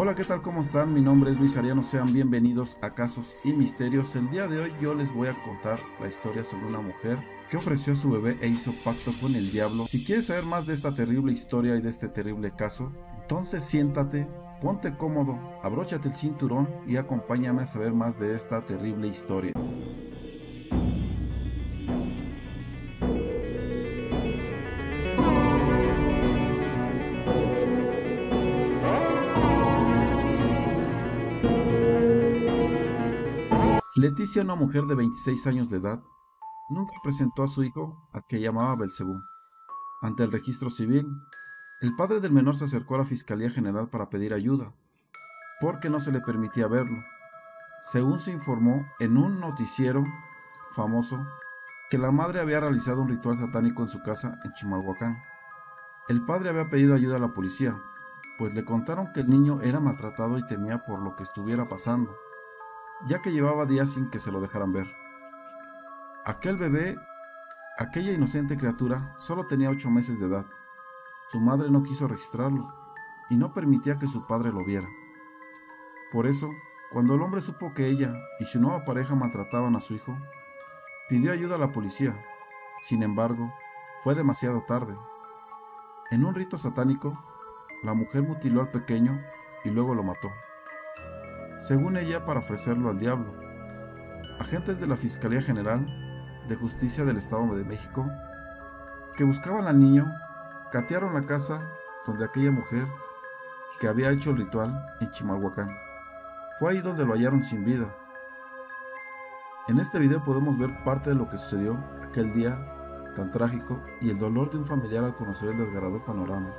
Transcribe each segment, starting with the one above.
Hola, ¿qué tal? ¿Cómo están? Mi nombre es Luis Ariano, sean bienvenidos a Casos y Misterios. El día de hoy yo les voy a contar la historia sobre una mujer que ofreció a su bebé e hizo pacto con el diablo. Si quieres saber más de esta terrible historia y de este terrible caso, entonces siéntate, ponte cómodo, abróchate el cinturón y acompáñame a saber más de esta terrible historia. Leticia, una mujer de 26 años de edad, nunca presentó a su hijo, a que llamaba Belcebú. Ante el registro civil, el padre del menor se acercó a la Fiscalía General para pedir ayuda, porque no se le permitía verlo. Según se informó en un noticiero famoso, que la madre había realizado un ritual satánico en su casa en Chimalhuacán. El padre había pedido ayuda a la policía, pues le contaron que el niño era maltratado y temía por lo que estuviera pasando ya que llevaba días sin que se lo dejaran ver. Aquel bebé, aquella inocente criatura, solo tenía ocho meses de edad. Su madre no quiso registrarlo y no permitía que su padre lo viera. Por eso, cuando el hombre supo que ella y su nueva pareja maltrataban a su hijo, pidió ayuda a la policía. Sin embargo, fue demasiado tarde. En un rito satánico, la mujer mutiló al pequeño y luego lo mató según ella para ofrecerlo al diablo. Agentes de la Fiscalía General de Justicia del Estado de México, que buscaban al niño, catearon la casa donde aquella mujer que había hecho el ritual en Chimalhuacán. Fue ahí donde lo hallaron sin vida. En este video podemos ver parte de lo que sucedió aquel día tan trágico y el dolor de un familiar al conocer el desgarrador panorama.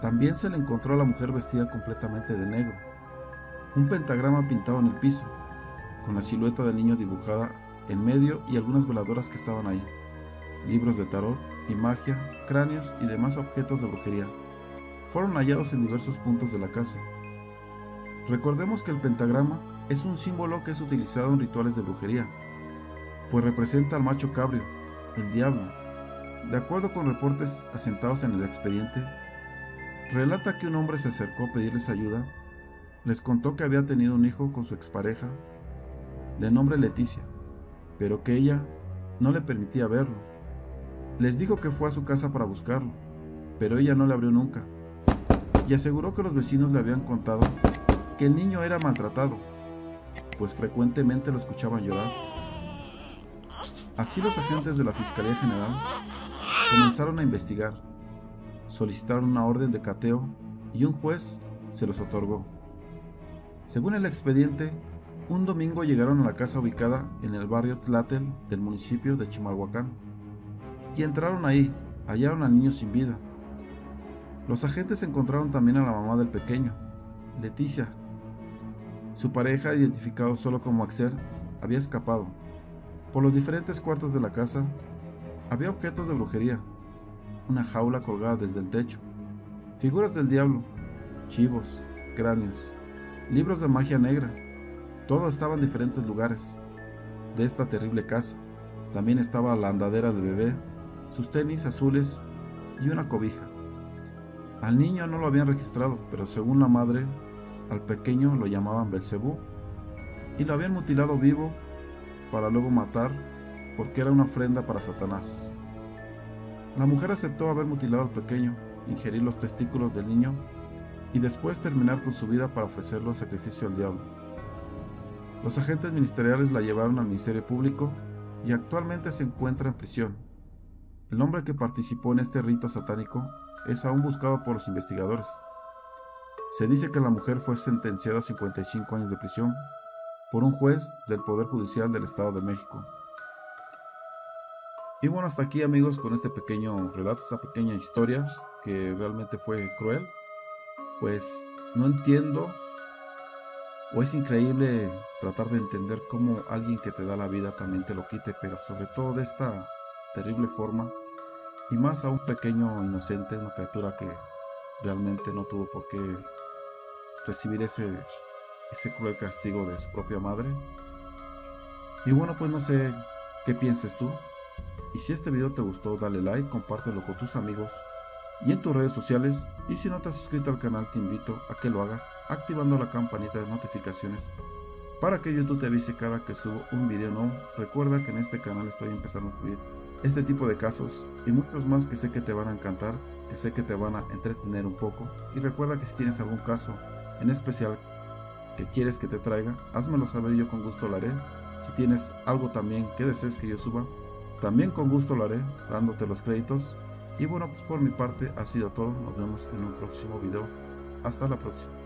También se le encontró a la mujer vestida completamente de negro, un pentagrama pintado en el piso, con la silueta del niño dibujada en medio y algunas veladoras que estaban ahí, libros de tarot y magia, cráneos y demás objetos de brujería. Fueron hallados en diversos puntos de la casa. Recordemos que el pentagrama es un símbolo que es utilizado en rituales de brujería, pues representa al macho cabrio, el diablo. De acuerdo con reportes asentados en el expediente, relata que un hombre se acercó a pedirles ayuda, les contó que había tenido un hijo con su expareja, de nombre Leticia, pero que ella no le permitía verlo. Les dijo que fue a su casa para buscarlo, pero ella no le abrió nunca, y aseguró que los vecinos le habían contado que el niño era maltratado, pues frecuentemente lo escuchaban llorar. Así los agentes de la Fiscalía General comenzaron a investigar solicitaron una orden de cateo y un juez se los otorgó. Según el expediente, un domingo llegaron a la casa ubicada en el barrio Tlatel del municipio de Chimalhuacán y entraron ahí, hallaron al niño sin vida. Los agentes encontraron también a la mamá del pequeño, Leticia. Su pareja, identificado solo como Axel, había escapado. Por los diferentes cuartos de la casa había objetos de brujería, una jaula colgada desde el techo, figuras del diablo, chivos, cráneos, libros de magia negra. Todo estaba en diferentes lugares de esta terrible casa. También estaba la andadera del bebé, sus tenis azules y una cobija. Al niño no lo habían registrado, pero según la madre, al pequeño lo llamaban Belcebú y lo habían mutilado vivo para luego matar porque era una ofrenda para Satanás. La mujer aceptó haber mutilado al pequeño, ingerir los testículos del niño y después terminar con su vida para ofrecerlo en sacrificio al diablo. Los agentes ministeriales la llevaron al Ministerio Público y actualmente se encuentra en prisión. El hombre que participó en este rito satánico es aún buscado por los investigadores. Se dice que la mujer fue sentenciada a 55 años de prisión por un juez del Poder Judicial del Estado de México. Y bueno, hasta aquí amigos con este pequeño relato, esta pequeña historia que realmente fue cruel. Pues no entiendo o es increíble tratar de entender cómo alguien que te da la vida también te lo quite, pero sobre todo de esta terrible forma y más a un pequeño inocente, una criatura que realmente no tuvo por qué recibir ese, ese cruel castigo de su propia madre. Y bueno, pues no sé qué pienses tú. Y si este video te gustó, dale like, compártelo con tus amigos y en tus redes sociales. Y si no te has suscrito al canal, te invito a que lo hagas activando la campanita de notificaciones para que YouTube te avise cada que subo un video nuevo. Recuerda que en este canal estoy empezando a subir este tipo de casos y muchos más que sé que te van a encantar, que sé que te van a entretener un poco. Y recuerda que si tienes algún caso en especial que quieres que te traiga, házmelo saber yo con gusto lo haré. Si tienes algo también que desees que yo suba, también con gusto lo haré, dándote los créditos. Y bueno, pues por mi parte ha sido todo. Nos vemos en un próximo video. Hasta la próxima.